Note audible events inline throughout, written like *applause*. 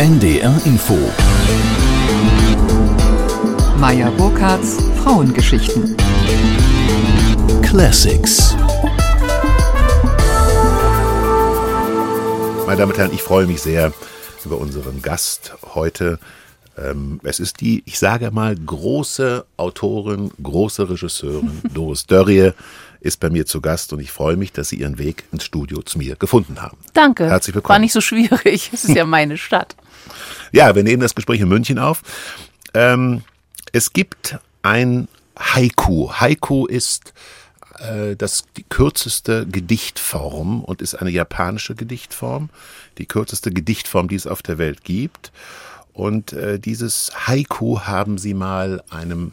NDR Info. Maya Burkhardts Frauengeschichten. Classics. Meine Damen und Herren, ich freue mich sehr über unseren Gast heute. Ähm, es ist die, ich sage mal, große Autorin, große Regisseurin *laughs* Doris Dörrie ist bei mir zu Gast und ich freue mich, dass Sie Ihren Weg ins Studio zu mir gefunden haben. Danke. Herzlich willkommen. War nicht so schwierig. Es ist ja *laughs* meine Stadt. Ja, wir nehmen das Gespräch in München auf. Ähm, es gibt ein Haiku. Haiku ist äh, das die kürzeste Gedichtform und ist eine japanische Gedichtform, die kürzeste Gedichtform, die es auf der Welt gibt. Und äh, dieses Haiku haben sie mal einem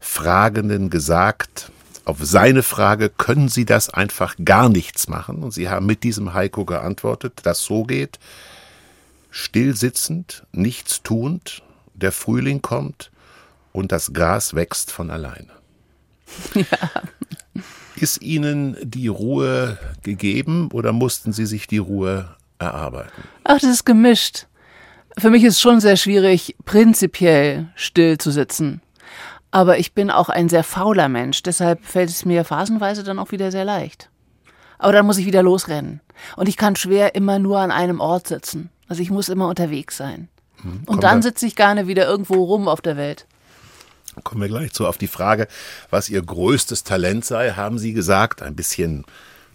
Fragenden gesagt. Auf seine Frage, können Sie das einfach gar nichts machen? Und sie haben mit diesem Haiku geantwortet, das so geht. Still sitzend, nichts tuend, der Frühling kommt und das Gras wächst von alleine. Ja. Ist Ihnen die Ruhe gegeben oder mussten Sie sich die Ruhe erarbeiten? Ach, das ist gemischt. Für mich ist es schon sehr schwierig, prinzipiell still zu sitzen. Aber ich bin auch ein sehr fauler Mensch, deshalb fällt es mir phasenweise dann auch wieder sehr leicht. Aber dann muss ich wieder losrennen. Und ich kann schwer immer nur an einem Ort sitzen. Also ich muss immer unterwegs sein. Und kommt dann da- sitze ich gerne wieder irgendwo rum auf der Welt. Kommen wir gleich zu. Auf die Frage, was Ihr größtes Talent sei, haben Sie gesagt, ein bisschen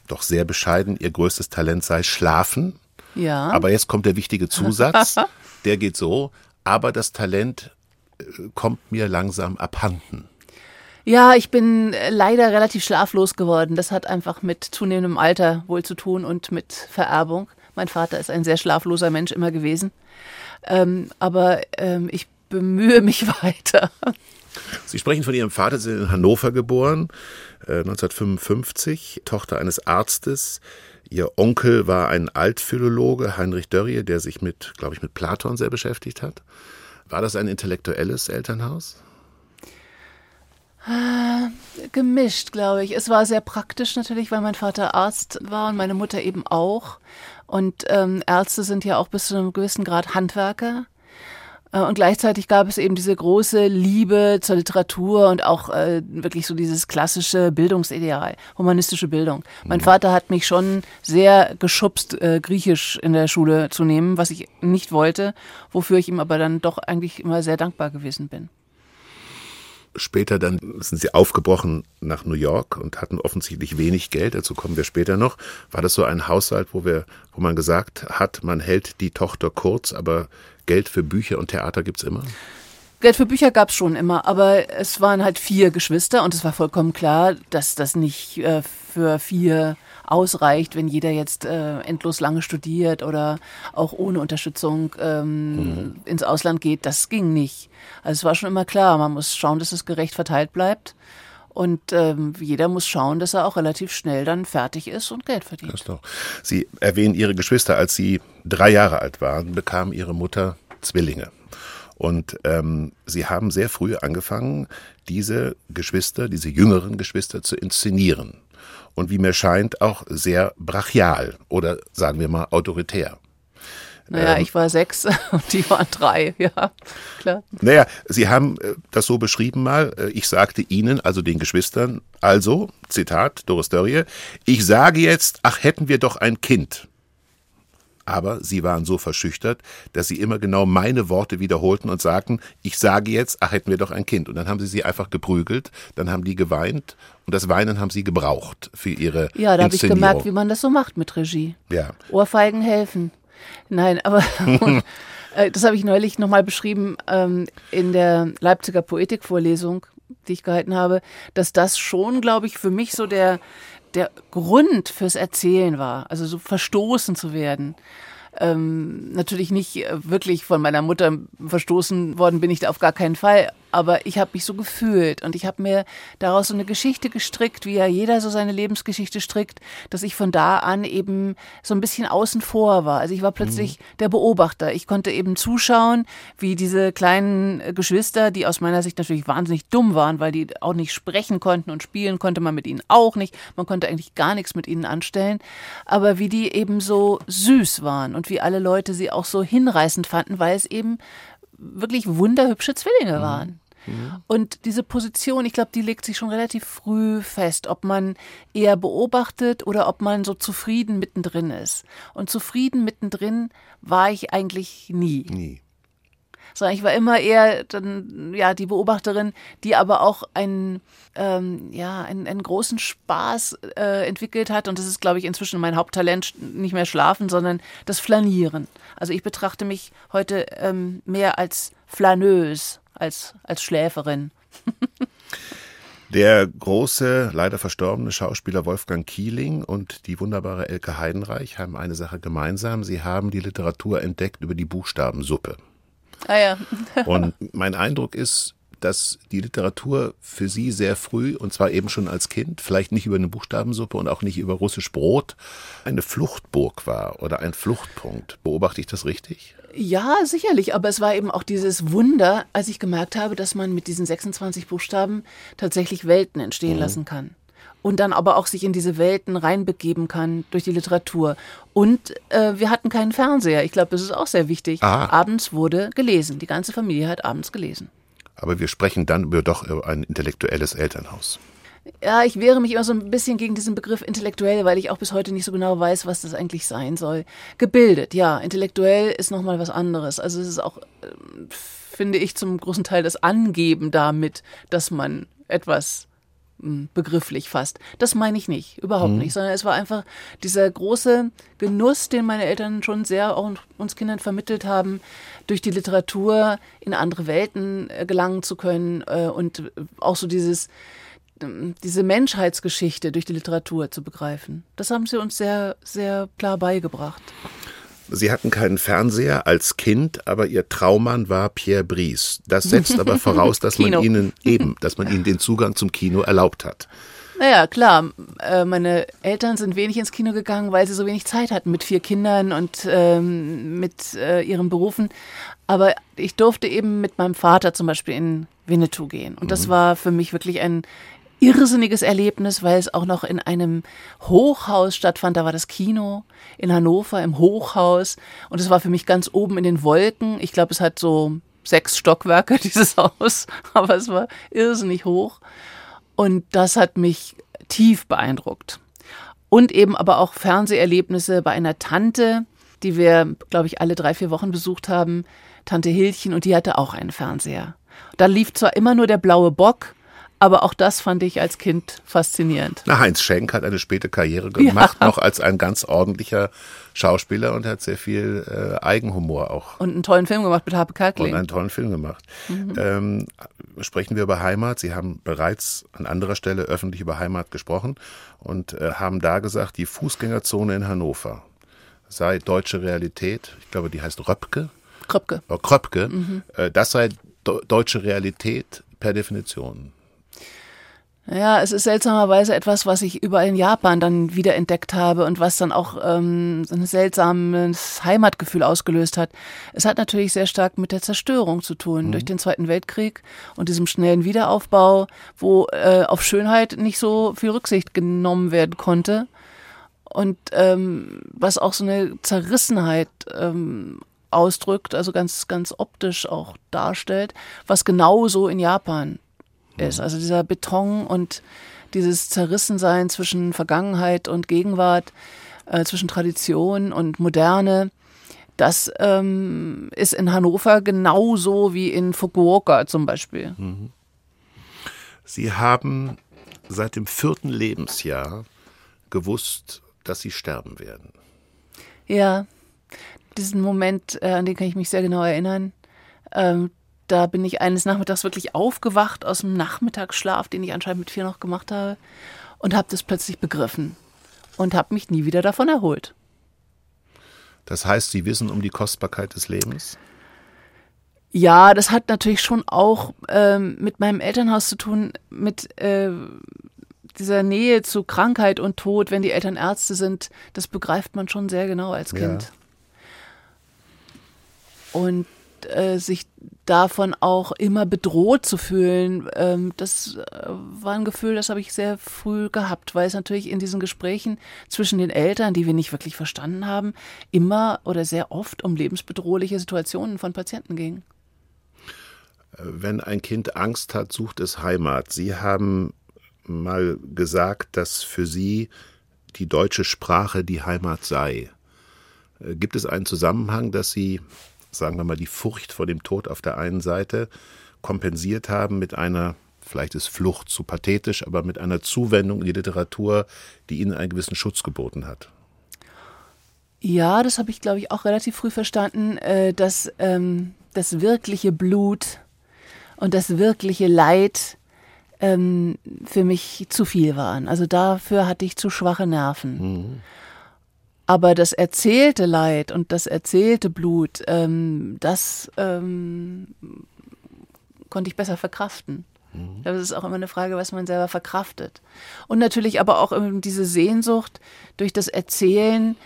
doch sehr bescheiden, Ihr größtes Talent sei Schlafen. Ja. Aber jetzt kommt der wichtige Zusatz, *laughs* der geht so, aber das Talent äh, kommt mir langsam abhanden. Ja, ich bin äh, leider relativ schlaflos geworden. Das hat einfach mit zunehmendem Alter wohl zu tun und mit Vererbung. Mein Vater ist ein sehr schlafloser Mensch immer gewesen. Ähm, aber ähm, ich bemühe mich *laughs* weiter. Sie sprechen von Ihrem Vater, Sie sind in Hannover geboren, äh, 1955, Tochter eines Arztes. Ihr Onkel war ein Altphilologe, Heinrich Dörrie, der sich mit, glaube ich, mit Platon sehr beschäftigt hat. War das ein intellektuelles Elternhaus? Gemischt, glaube ich. Es war sehr praktisch natürlich, weil mein Vater Arzt war und meine Mutter eben auch. Und ähm, Ärzte sind ja auch bis zu einem gewissen Grad Handwerker. Äh, Und gleichzeitig gab es eben diese große Liebe zur Literatur und auch äh, wirklich so dieses klassische Bildungsideal, humanistische Bildung. Mein Vater hat mich schon sehr geschubst, äh, Griechisch in der Schule zu nehmen, was ich nicht wollte, wofür ich ihm aber dann doch eigentlich immer sehr dankbar gewesen bin. Später dann sind sie aufgebrochen nach New York und hatten offensichtlich wenig Geld. Dazu kommen wir später noch. War das so ein Haushalt, wo wir, wo man gesagt hat, man hält die Tochter kurz, aber Geld für Bücher und Theater gibt's immer? Geld für Bücher gab's schon immer, aber es waren halt vier Geschwister und es war vollkommen klar, dass das nicht äh, für vier ausreicht, wenn jeder jetzt äh, endlos lange studiert oder auch ohne Unterstützung ähm, ins Ausland geht. Das ging nicht. Also es war schon immer klar, man muss schauen, dass es gerecht verteilt bleibt. Und ähm, jeder muss schauen, dass er auch relativ schnell dann fertig ist und Geld verdient. Das doch. Sie erwähnen Ihre Geschwister, als Sie drei Jahre alt waren, bekam Ihre Mutter Zwillinge. Und ähm, Sie haben sehr früh angefangen, diese Geschwister, diese jüngeren Geschwister zu inszenieren. Und wie mir scheint, auch sehr brachial oder sagen wir mal autoritär. Naja, Ähm. ich war sechs *laughs* und die waren drei, ja, klar. Naja, Sie haben äh, das so beschrieben mal. äh, Ich sagte Ihnen, also den Geschwistern, also, Zitat, Doris Dörrie, ich sage jetzt, ach, hätten wir doch ein Kind. Aber sie waren so verschüchtert, dass sie immer genau meine Worte wiederholten und sagten, ich sage jetzt, ach, hätten wir doch ein Kind. Und dann haben sie sie einfach geprügelt, dann haben die geweint und das Weinen haben sie gebraucht für ihre Ja, da habe ich gemerkt, wie man das so macht mit Regie. Ja. Ohrfeigen helfen. Nein, aber *laughs* *laughs* äh, das habe ich neulich nochmal beschrieben ähm, in der Leipziger Poetikvorlesung, die ich gehalten habe, dass das schon, glaube ich, für mich so der, der Grund fürs Erzählen war. Also so verstoßen zu werden. Ähm, natürlich nicht äh, wirklich von meiner Mutter verstoßen worden bin ich da auf gar keinen Fall. Aber ich habe mich so gefühlt und ich habe mir daraus so eine Geschichte gestrickt, wie ja jeder so seine Lebensgeschichte strickt, dass ich von da an eben so ein bisschen außen vor war. Also ich war plötzlich mhm. der Beobachter. Ich konnte eben zuschauen, wie diese kleinen äh, Geschwister, die aus meiner Sicht natürlich wahnsinnig dumm waren, weil die auch nicht sprechen konnten und spielen konnte man mit ihnen auch nicht. Man konnte eigentlich gar nichts mit ihnen anstellen. Aber wie die eben so süß waren und wie alle Leute sie auch so hinreißend fanden, weil es eben wirklich wunderhübsche Zwillinge mhm. waren. Mhm. Und diese Position, ich glaube, die legt sich schon relativ früh fest, ob man eher beobachtet oder ob man so zufrieden mittendrin ist. Und zufrieden mittendrin war ich eigentlich nie. Nie. Sondern ich war immer eher dann, ja, die Beobachterin, die aber auch einen, ähm, ja, einen, einen großen Spaß äh, entwickelt hat. Und das ist, glaube ich, inzwischen mein Haupttalent, nicht mehr schlafen, sondern das Flanieren. Also ich betrachte mich heute ähm, mehr als flaneuse als, als Schläferin. *laughs* Der große, leider verstorbene Schauspieler Wolfgang Kieling und die wunderbare Elke Heidenreich haben eine Sache gemeinsam. Sie haben die Literatur entdeckt über die Buchstabensuppe. Ah ja. *laughs* und mein Eindruck ist, dass die Literatur für sie sehr früh, und zwar eben schon als Kind, vielleicht nicht über eine Buchstabensuppe und auch nicht über russisch Brot, eine Fluchtburg war oder ein Fluchtpunkt. Beobachte ich das richtig? Ja, sicherlich, aber es war eben auch dieses Wunder, als ich gemerkt habe, dass man mit diesen 26 Buchstaben tatsächlich Welten entstehen mhm. lassen kann. Und dann aber auch sich in diese Welten reinbegeben kann durch die Literatur. Und äh, wir hatten keinen Fernseher. Ich glaube, das ist auch sehr wichtig. Ah. Abends wurde gelesen. Die ganze Familie hat abends gelesen. Aber wir sprechen dann über doch über ein intellektuelles Elternhaus. Ja, ich wehre mich immer so ein bisschen gegen diesen Begriff intellektuell, weil ich auch bis heute nicht so genau weiß, was das eigentlich sein soll. Gebildet, ja, intellektuell ist nochmal was anderes. Also es ist auch, ähm, finde ich, zum großen Teil das Angeben damit, dass man etwas begrifflich fasst. Das meine ich nicht, überhaupt mhm. nicht, sondern es war einfach dieser große Genuss, den meine Eltern schon sehr auch uns Kindern vermittelt haben, durch die Literatur in andere Welten äh, gelangen zu können äh, und auch so dieses diese Menschheitsgeschichte durch die Literatur zu begreifen. Das haben sie uns sehr, sehr klar beigebracht. Sie hatten keinen Fernseher als Kind, aber Ihr Traummann war Pierre Brice. Das setzt aber *laughs* voraus, dass man Ihnen eben, dass man Ihnen den Zugang zum Kino erlaubt hat. Naja, klar. Äh, meine Eltern sind wenig ins Kino gegangen, weil sie so wenig Zeit hatten mit vier Kindern und ähm, mit äh, ihren Berufen. Aber ich durfte eben mit meinem Vater zum Beispiel in Winnetou gehen. Und das mhm. war für mich wirklich ein irrsinniges Erlebnis, weil es auch noch in einem Hochhaus stattfand. Da war das Kino in Hannover im Hochhaus und es war für mich ganz oben in den Wolken. Ich glaube, es hat so sechs Stockwerke, *laughs* dieses Haus, aber es war irrsinnig hoch. Und das hat mich tief beeindruckt. Und eben aber auch Fernseherlebnisse bei einer Tante, die wir, glaube ich, alle drei, vier Wochen besucht haben, Tante Hilchen, und die hatte auch einen Fernseher. Da lief zwar immer nur der blaue Bock, aber auch das fand ich als Kind faszinierend. Na, Heinz Schenk hat eine späte Karriere gemacht, ja. noch als ein ganz ordentlicher Schauspieler und hat sehr viel äh, Eigenhumor auch. Und einen tollen Film gemacht mit Harpe Kerkeling. Und einen tollen Film gemacht. Mhm. Ähm, sprechen wir über Heimat. Sie haben bereits an anderer Stelle öffentlich über Heimat gesprochen und äh, haben da gesagt, die Fußgängerzone in Hannover sei deutsche Realität. Ich glaube, die heißt Röpke. Kröpke. Oh, Kröpke. Mhm. Äh, das sei deutsche Realität per Definition. Ja, es ist seltsamerweise etwas, was ich überall in Japan dann wieder entdeckt habe und was dann auch ähm, so ein seltsames Heimatgefühl ausgelöst hat. Es hat natürlich sehr stark mit der Zerstörung zu tun mhm. durch den Zweiten Weltkrieg und diesem schnellen Wiederaufbau, wo äh, auf Schönheit nicht so viel Rücksicht genommen werden konnte und ähm, was auch so eine Zerrissenheit ähm, ausdrückt, also ganz, ganz optisch auch darstellt, was genauso in Japan ist. Also dieser Beton und dieses Zerrissensein zwischen Vergangenheit und Gegenwart, äh, zwischen Tradition und Moderne, das ähm, ist in Hannover genauso wie in Fukuoka zum Beispiel. Mhm. Sie haben seit dem vierten Lebensjahr gewusst, dass Sie sterben werden. Ja, diesen Moment, äh, an den kann ich mich sehr genau erinnern. Ähm, da bin ich eines Nachmittags wirklich aufgewacht aus dem Nachmittagsschlaf, den ich anscheinend mit vier noch gemacht habe, und habe das plötzlich begriffen und habe mich nie wieder davon erholt. Das heißt, Sie wissen um die Kostbarkeit des Lebens? Ja, das hat natürlich schon auch ähm, mit meinem Elternhaus zu tun, mit äh, dieser Nähe zu Krankheit und Tod, wenn die Eltern Ärzte sind, das begreift man schon sehr genau als Kind. Ja. Und äh, sich davon auch immer bedroht zu fühlen, ähm, das äh, war ein Gefühl, das habe ich sehr früh gehabt, weil es natürlich in diesen Gesprächen zwischen den Eltern, die wir nicht wirklich verstanden haben, immer oder sehr oft um lebensbedrohliche Situationen von Patienten ging. Wenn ein Kind Angst hat, sucht es Heimat. Sie haben mal gesagt, dass für Sie die deutsche Sprache die Heimat sei. Äh, gibt es einen Zusammenhang, dass Sie sagen wir mal, die Furcht vor dem Tod auf der einen Seite kompensiert haben mit einer, vielleicht ist Flucht zu pathetisch, aber mit einer Zuwendung in die Literatur, die ihnen einen gewissen Schutz geboten hat. Ja, das habe ich, glaube ich, auch relativ früh verstanden, äh, dass ähm, das wirkliche Blut und das wirkliche Leid ähm, für mich zu viel waren. Also dafür hatte ich zu schwache Nerven. Mhm. Aber das erzählte Leid und das erzählte Blut, ähm, das ähm, konnte ich besser verkraften. Mhm. Das ist auch immer eine Frage, was man selber verkraftet. Und natürlich aber auch diese Sehnsucht durch das Erzählen,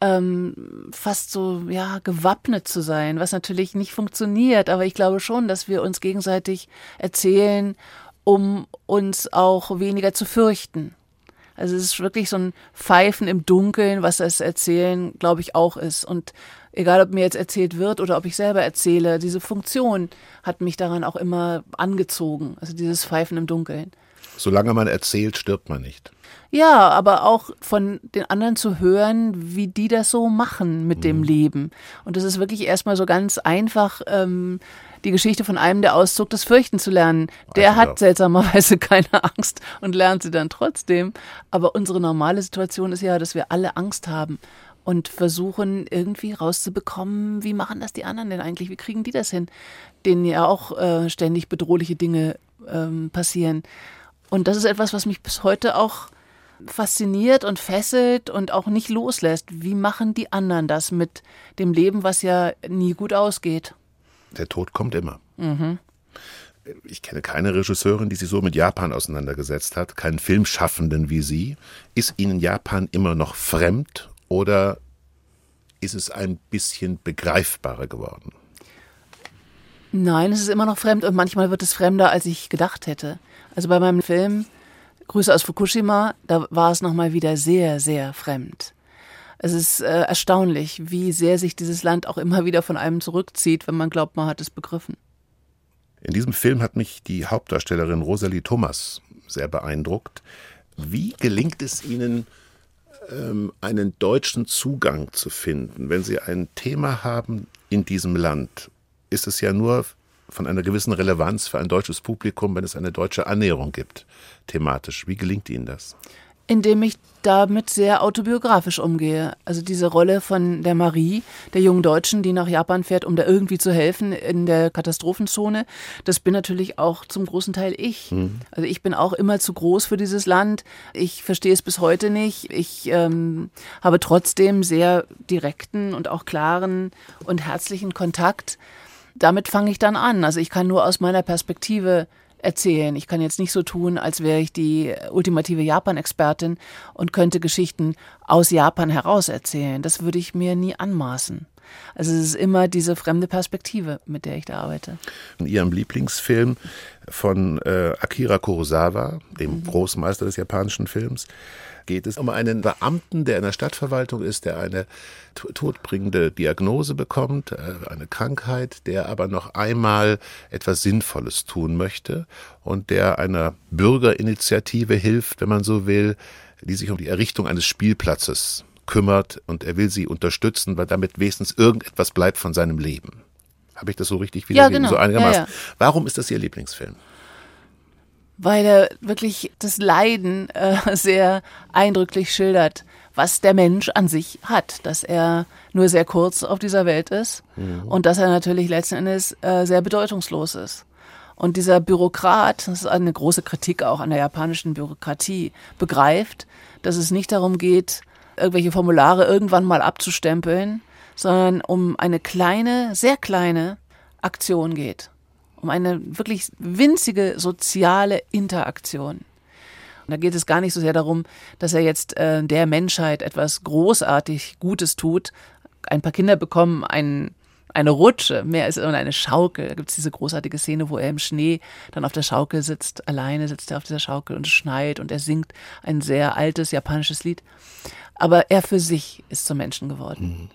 ähm, fast so ja gewappnet zu sein, was natürlich nicht funktioniert. Aber ich glaube schon, dass wir uns gegenseitig erzählen, um uns auch weniger zu fürchten. Also es ist wirklich so ein Pfeifen im Dunkeln, was das Erzählen, glaube ich, auch ist. Und egal, ob mir jetzt erzählt wird oder ob ich selber erzähle, diese Funktion hat mich daran auch immer angezogen. Also dieses Pfeifen im Dunkeln. Solange man erzählt, stirbt man nicht. Ja, aber auch von den anderen zu hören, wie die das so machen mit mhm. dem Leben. Und das ist wirklich erstmal so ganz einfach. Ähm, die Geschichte von einem, der auszog, das Fürchten zu lernen. Der also, hat seltsamerweise *laughs* keine Angst und lernt sie dann trotzdem. Aber unsere normale Situation ist ja, dass wir alle Angst haben und versuchen irgendwie rauszubekommen, wie machen das die anderen denn eigentlich? Wie kriegen die das hin? Denen ja auch äh, ständig bedrohliche Dinge ähm, passieren. Und das ist etwas, was mich bis heute auch fasziniert und fesselt und auch nicht loslässt. Wie machen die anderen das mit dem Leben, was ja nie gut ausgeht? Der Tod kommt immer. Mhm. Ich kenne keine Regisseurin, die sich so mit Japan auseinandergesetzt hat, keinen Filmschaffenden wie Sie. Ist Ihnen Japan immer noch fremd oder ist es ein bisschen begreifbarer geworden? Nein, es ist immer noch fremd und manchmal wird es fremder, als ich gedacht hätte. Also bei meinem Film Grüße aus Fukushima, da war es nochmal wieder sehr, sehr fremd. Es ist äh, erstaunlich, wie sehr sich dieses Land auch immer wieder von einem zurückzieht, wenn man glaubt, man hat es begriffen. In diesem Film hat mich die Hauptdarstellerin Rosalie Thomas sehr beeindruckt. Wie gelingt es Ihnen, ähm, einen deutschen Zugang zu finden? Wenn Sie ein Thema haben in diesem Land, ist es ja nur von einer gewissen Relevanz für ein deutsches Publikum, wenn es eine deutsche Annäherung gibt, thematisch. Wie gelingt Ihnen das? Indem ich damit sehr autobiografisch umgehe. Also diese Rolle von der Marie, der jungen Deutschen, die nach Japan fährt, um da irgendwie zu helfen in der Katastrophenzone, das bin natürlich auch zum großen Teil ich. Mhm. Also ich bin auch immer zu groß für dieses Land. Ich verstehe es bis heute nicht. Ich ähm, habe trotzdem sehr direkten und auch klaren und herzlichen Kontakt. Damit fange ich dann an. Also ich kann nur aus meiner Perspektive erzählen. Ich kann jetzt nicht so tun, als wäre ich die ultimative Japan-Expertin und könnte Geschichten aus Japan heraus erzählen. Das würde ich mir nie anmaßen. Also es ist immer diese fremde Perspektive, mit der ich da arbeite. In Ihrem Lieblingsfilm von äh, Akira Kurosawa, dem mhm. Großmeister des japanischen Films, geht es um einen Beamten, der in der Stadtverwaltung ist, der eine todbringende Diagnose bekommt, äh, eine Krankheit, der aber noch einmal etwas Sinnvolles tun möchte und der einer Bürgerinitiative hilft, wenn man so will, die sich um die Errichtung eines Spielplatzes kümmert und er will sie unterstützen, weil damit wenigstens irgendetwas bleibt von seinem Leben. Habe ich das so richtig wiedergegeben? Ja, genau. So einigermaßen. Ja, ja. Warum ist das Ihr Lieblingsfilm? Weil er wirklich das Leiden äh, sehr eindrücklich schildert, was der Mensch an sich hat, dass er nur sehr kurz auf dieser Welt ist mhm. und dass er natürlich letzten Endes äh, sehr bedeutungslos ist. Und dieser Bürokrat, das ist eine große Kritik auch an der japanischen Bürokratie, begreift, dass es nicht darum geht, irgendwelche Formulare irgendwann mal abzustempeln, sondern um eine kleine, sehr kleine Aktion geht. Um eine wirklich winzige soziale Interaktion. Und da geht es gar nicht so sehr darum, dass er jetzt äh, der Menschheit etwas großartig Gutes tut. Ein paar Kinder bekommen einen eine Rutsche, mehr als eine Schaukel. Da gibt es diese großartige Szene, wo er im Schnee dann auf der Schaukel sitzt, alleine sitzt er auf dieser Schaukel und es schneit und er singt ein sehr altes japanisches Lied. Aber er für sich ist zum Menschen geworden.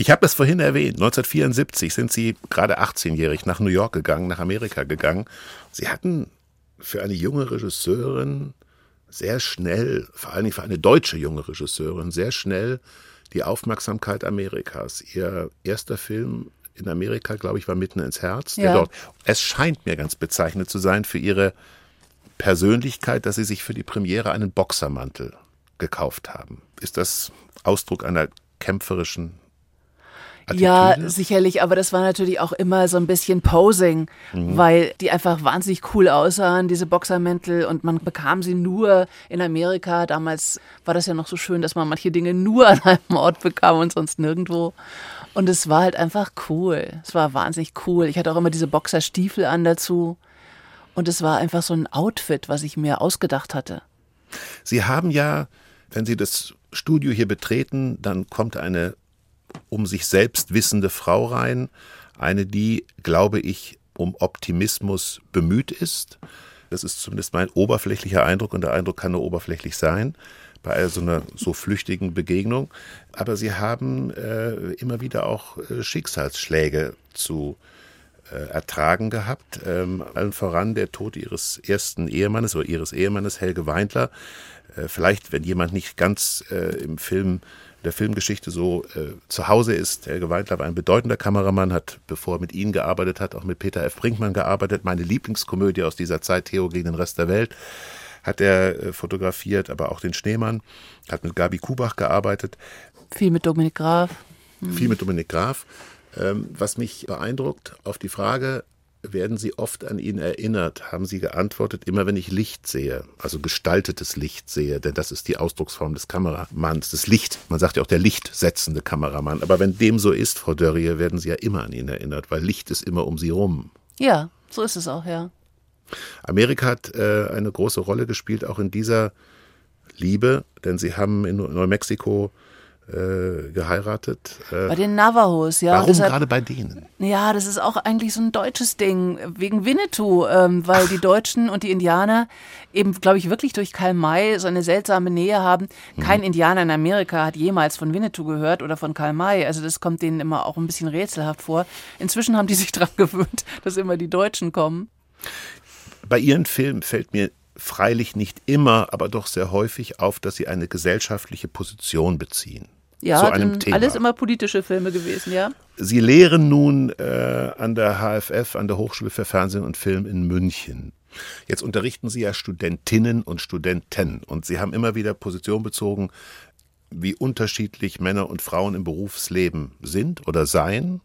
Ich habe das vorhin erwähnt. 1974 sind Sie gerade 18-jährig nach New York gegangen, nach Amerika gegangen. Sie hatten für eine junge Regisseurin sehr schnell, vor allem für eine deutsche junge Regisseurin, sehr schnell die Aufmerksamkeit Amerikas. Ihr erster Film in Amerika, glaube ich, war mitten ins Herz. Ja. Dort. Es scheint mir ganz bezeichnend zu sein für ihre Persönlichkeit, dass sie sich für die Premiere einen Boxermantel gekauft haben. Ist das Ausdruck einer kämpferischen Attitüde? Ja, sicherlich, aber das war natürlich auch immer so ein bisschen Posing, Mhm. weil die einfach wahnsinnig cool aussahen, diese Boxermäntel, und man bekam sie nur in Amerika. Damals war das ja noch so schön, dass man manche Dinge nur *laughs* an einem Ort bekam und sonst nirgendwo. Und es war halt einfach cool. Es war wahnsinnig cool. Ich hatte auch immer diese Boxerstiefel an dazu. Und es war einfach so ein Outfit, was ich mir ausgedacht hatte. Sie haben ja, wenn Sie das Studio hier betreten, dann kommt eine um sich selbst wissende Frau rein, eine, die, glaube ich, um Optimismus bemüht ist. Das ist zumindest mein oberflächlicher Eindruck und der Eindruck kann nur oberflächlich sein bei so einer so flüchtigen Begegnung. Aber sie haben äh, immer wieder auch äh, Schicksalsschläge zu äh, ertragen gehabt. Ähm, allen voran der Tod ihres ersten Ehemannes oder ihres Ehemannes Helge Weindler. Äh, vielleicht, wenn jemand nicht ganz äh, im Film der Filmgeschichte so äh, zu Hause ist. Helge Weindler war ein bedeutender Kameramann, hat, bevor er mit Ihnen gearbeitet hat, auch mit Peter F. Brinkmann gearbeitet. Meine Lieblingskomödie aus dieser Zeit, Theo gegen den Rest der Welt, hat er äh, fotografiert, aber auch den Schneemann, hat mit Gabi Kubach gearbeitet, Viel mit Dominik Graf. viel mit Dominik Graf. Ähm, was mich beeindruckt, auf die Frage, werden Sie oft an ihn erinnert, haben Sie geantwortet, immer wenn ich Licht sehe, also gestaltetes Licht sehe, denn das ist die Ausdrucksform des Kameramanns, das Licht. Man sagt ja auch der lichtsetzende Kameramann. Aber wenn dem so ist, Frau Dörrie, werden Sie ja immer an ihn erinnert, weil Licht ist immer um Sie rum. Ja, so ist es auch, ja. Amerika hat äh, eine große Rolle gespielt, auch in dieser Liebe, denn Sie haben in Neumexiko äh, geheiratet. Äh, Bei den Navajos, ja. warum gerade bei denen? Ja, das ist auch eigentlich so ein deutsches Ding, wegen Winnetou, ähm, weil die Deutschen und die Indianer eben, glaube ich, wirklich durch Karl May so eine seltsame Nähe haben. Kein Indianer in Amerika hat jemals von Winnetou gehört oder von Karl May. Also das kommt denen immer auch ein bisschen rätselhaft vor. Inzwischen haben die sich *laughs* dran gewöhnt, dass immer die Deutschen kommen. Bei Ihren Filmen fällt mir freilich nicht immer, aber doch sehr häufig auf, dass Sie eine gesellschaftliche Position beziehen. Ja, zu einem Thema. alles immer politische Filme gewesen, ja. Sie lehren nun äh, an der HFF, an der Hochschule für Fernsehen und Film in München. Jetzt unterrichten Sie ja Studentinnen und Studenten und Sie haben immer wieder Position bezogen, wie unterschiedlich Männer und Frauen im Berufsleben sind oder seien.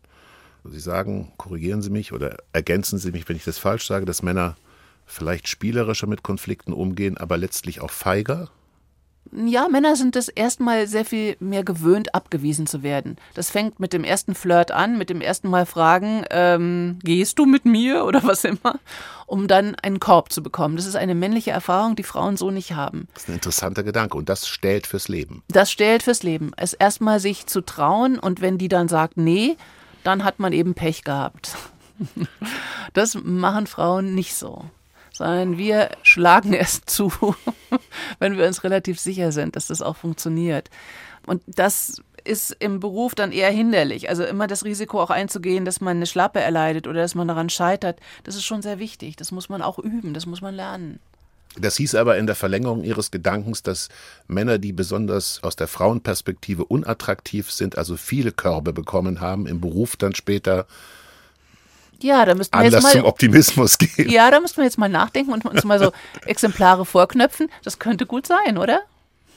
Sie sagen, korrigieren Sie mich oder ergänzen Sie mich, wenn ich das falsch sage, dass Männer vielleicht spielerischer mit Konflikten umgehen, aber letztlich auch feiger. Ja, Männer sind es erstmal sehr viel mehr gewöhnt, abgewiesen zu werden. Das fängt mit dem ersten Flirt an, mit dem ersten Mal fragen, ähm, gehst du mit mir *laughs* oder was immer, um dann einen Korb zu bekommen. Das ist eine männliche Erfahrung, die Frauen so nicht haben. Das ist ein interessanter Gedanke und das stellt fürs Leben. Das stellt fürs Leben. Es erstmal sich zu trauen und wenn die dann sagt, nee, dann hat man eben Pech gehabt. *laughs* Das machen Frauen nicht so, sondern wir schlagen *laughs* erst zu, wenn wir uns relativ sicher sind, dass das auch funktioniert. Und das ist im Beruf dann eher hinderlich. Also immer das Risiko auch einzugehen, dass man eine Schlappe erleidet oder dass man daran scheitert, das ist schon sehr wichtig. Das muss man auch üben, das muss man lernen. Das hieß aber in der Verlängerung Ihres Gedankens, dass Männer, die besonders aus der Frauenperspektive unattraktiv sind, also viele Körbe bekommen haben, im Beruf dann später Ja, da müssten wir jetzt Anlass mal zum Optimismus *laughs* geben. Ja, da müssen wir jetzt mal nachdenken und uns mal so Exemplare vorknöpfen. Das könnte gut sein, oder?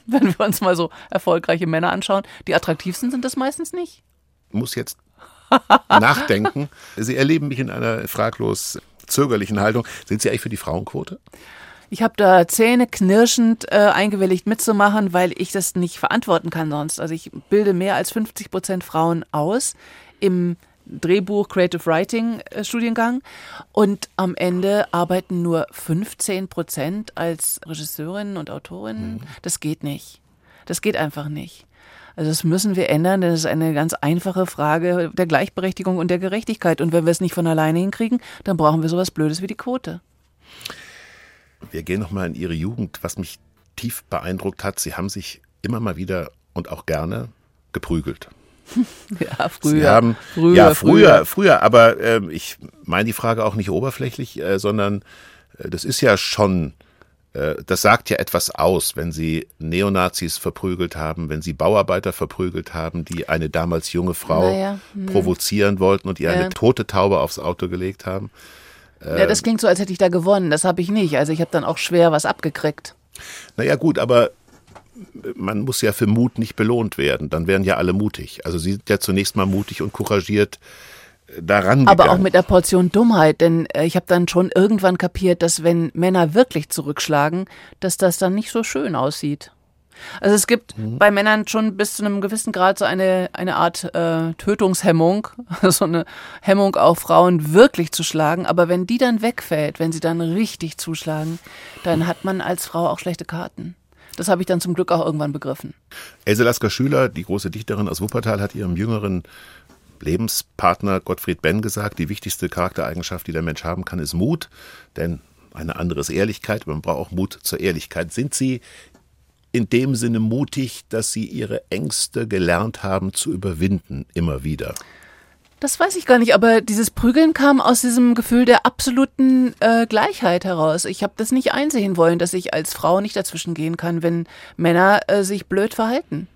Wenn wir uns mal so erfolgreiche Männer anschauen. Die attraktivsten sind das meistens nicht. Muss jetzt *laughs* nachdenken. Sie erleben mich in einer fraglos zögerlichen Haltung. Sind Sie eigentlich für die Frauenquote? Ich habe da Zähne knirschend äh, eingewilligt mitzumachen, weil ich das nicht verantworten kann sonst. Also ich bilde mehr als 50 Prozent Frauen aus im Drehbuch Creative Writing äh, Studiengang und am Ende arbeiten nur 15 Prozent als Regisseurinnen und Autorinnen. Mhm. Das geht nicht. Das geht einfach nicht. Also das müssen wir ändern, denn es ist eine ganz einfache Frage der Gleichberechtigung und der Gerechtigkeit. Und wenn wir es nicht von alleine hinkriegen, dann brauchen wir sowas Blödes wie die Quote. Wir gehen nochmal in Ihre Jugend. Was mich tief beeindruckt hat, Sie haben sich immer mal wieder und auch gerne geprügelt. *laughs* Ja, früher. Sie haben, früher, ja, früher, früher, früher aber äh, ich meine die Frage auch nicht oberflächlich, äh, sondern äh, das ist ja schon, äh, das sagt ja etwas aus, wenn Sie Neonazis verprügelt haben, wenn Sie Bauarbeiter verprügelt haben, die eine damals junge Frau naja, hm. provozieren wollten und ihr ja. eine tote Taube aufs Auto gelegt haben. Ja, das klingt so, als hätte ich da gewonnen. Das habe ich nicht. Also ich habe dann auch schwer was abgekriegt. Naja gut, aber man muss ja für Mut nicht belohnt werden. Dann wären ja alle mutig. Also sie sind ja zunächst mal mutig und couragiert äh, daran Aber gegangen. auch mit der Portion Dummheit, denn äh, ich habe dann schon irgendwann kapiert, dass wenn Männer wirklich zurückschlagen, dass das dann nicht so schön aussieht. Also es gibt mhm. bei Männern schon bis zu einem gewissen Grad so eine, eine Art äh, Tötungshemmung, *laughs* so eine Hemmung auf Frauen wirklich zu schlagen. Aber wenn die dann wegfällt, wenn sie dann richtig zuschlagen, dann hat man als Frau auch schlechte Karten. Das habe ich dann zum Glück auch irgendwann begriffen. Else Lasker Schüler, die große Dichterin aus Wuppertal, hat ihrem jüngeren Lebenspartner Gottfried Benn gesagt, die wichtigste Charaktereigenschaft, die der Mensch haben kann, ist Mut. Denn eine andere ist Ehrlichkeit, man braucht auch Mut zur Ehrlichkeit. Sind Sie in dem Sinne mutig, dass Sie Ihre Ängste gelernt haben zu überwinden, immer wieder? Das weiß ich gar nicht, aber dieses Prügeln kam aus diesem Gefühl der absoluten äh, Gleichheit heraus. Ich habe das nicht einsehen wollen, dass ich als Frau nicht dazwischen gehen kann, wenn Männer äh, sich blöd verhalten.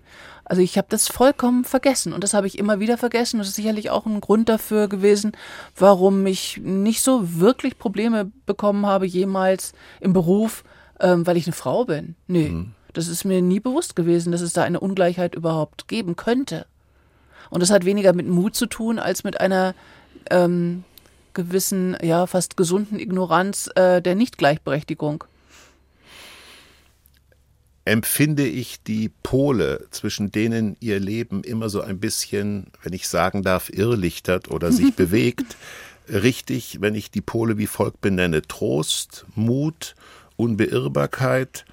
Also ich habe das vollkommen vergessen und das habe ich immer wieder vergessen. Das ist sicherlich auch ein Grund dafür gewesen, warum ich nicht so wirklich Probleme bekommen habe jemals im Beruf, ähm, weil ich eine Frau bin. Nee, mhm. das ist mir nie bewusst gewesen, dass es da eine Ungleichheit überhaupt geben könnte. Und das hat weniger mit Mut zu tun als mit einer ähm, gewissen, ja, fast gesunden Ignoranz äh, der Nichtgleichberechtigung. Empfinde ich die Pole, zwischen denen ihr Leben immer so ein bisschen, wenn ich sagen darf, irrlichtert oder sich *laughs* bewegt, richtig, wenn ich die Pole wie folgt benenne. Trost, Mut, Unbeirrbarkeit,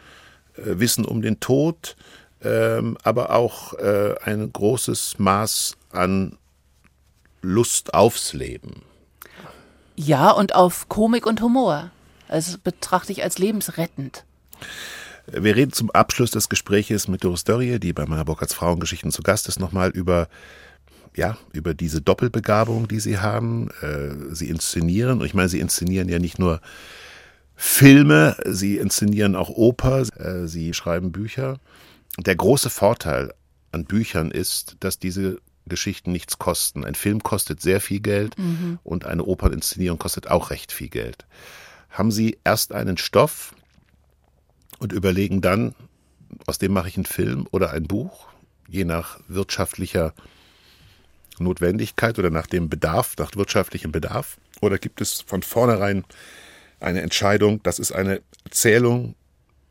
äh, Wissen um den Tod, ähm, aber auch äh, ein großes Maß an Lust aufs Leben. Ja, und auf Komik und Humor. Das betrachte ich als lebensrettend. Wir reden zum Abschluss des Gespräches mit Doris Dörrie, die bei meiner Burkhards Frauengeschichten zu Gast ist, nochmal über ja, über diese Doppelbegabung, die sie haben. Äh, sie inszenieren, und ich meine, sie inszenieren ja nicht nur Filme, sie inszenieren auch Oper, äh, sie schreiben Bücher. Der große Vorteil an Büchern ist, dass diese Geschichten nichts kosten. Ein Film kostet sehr viel Geld mhm. und eine Operninszenierung kostet auch recht viel Geld. Haben Sie erst einen Stoff und überlegen dann, aus dem mache ich einen Film oder ein Buch, je nach wirtschaftlicher Notwendigkeit oder nach dem Bedarf, nach wirtschaftlichem Bedarf? Oder gibt es von vornherein eine Entscheidung, das ist eine Erzählung,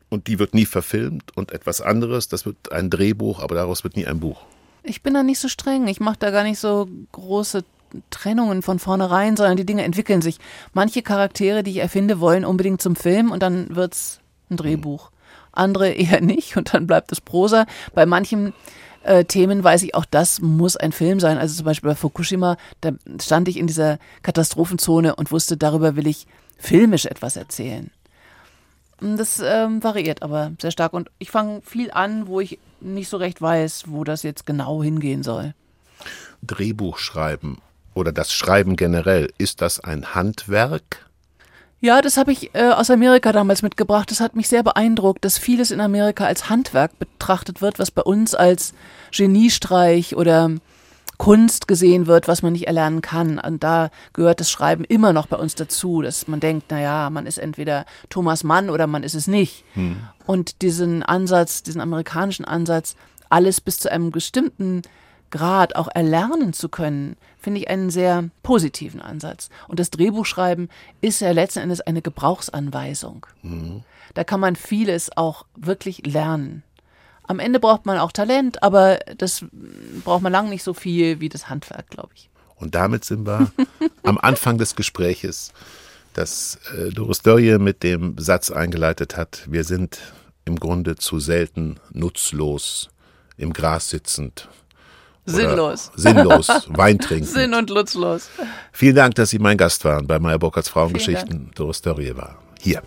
und die wird nie verfilmt und etwas anderes, das wird ein Drehbuch, aber daraus wird nie ein Buch. Ich bin da nicht so streng. Ich mache da gar nicht so große Trennungen von vornherein, sondern die Dinge entwickeln sich. Manche Charaktere, die ich erfinde, wollen unbedingt zum Film und dann wird's ein Drehbuch. Andere eher nicht und dann bleibt es Prosa. Bei manchen äh, Themen weiß ich, auch das muss ein Film sein. Also zum Beispiel bei Fukushima, da stand ich in dieser Katastrophenzone und wusste, darüber will ich filmisch etwas erzählen. Das ähm, variiert aber sehr stark und ich fange viel an, wo ich nicht so recht weiß, wo das jetzt genau hingehen soll. Drehbuch schreiben oder das Schreiben generell, ist das ein Handwerk? Ja, das habe ich äh, aus Amerika damals mitgebracht. Das hat mich sehr beeindruckt, dass vieles in Amerika als Handwerk betrachtet wird, was bei uns als Geniestreich oder Kunst gesehen wird, was man nicht erlernen kann. Und da gehört das Schreiben immer noch bei uns dazu, dass man denkt, na ja, man ist entweder Thomas Mann oder man ist es nicht. Hm. Und diesen Ansatz, diesen amerikanischen Ansatz, alles bis zu einem bestimmten Grad auch erlernen zu können, finde ich einen sehr positiven Ansatz. Und das Drehbuchschreiben ist ja letzten Endes eine Gebrauchsanweisung. Mhm. Da kann man vieles auch wirklich lernen. Am Ende braucht man auch Talent, aber das braucht man lang nicht so viel wie das Handwerk, glaube ich. Und damit sind wir am Anfang des Gespräches, das äh, Doris Dörje mit dem Satz eingeleitet hat, wir sind im Grunde zu selten nutzlos im Gras sitzend. Sinnlos. Sinnlos, *laughs* Wein trinken. Sinn- und nutzlos. Vielen Dank, dass Sie mein Gast waren bei Meyer Burkhardts Frauengeschichten. Doris Dörje war hier.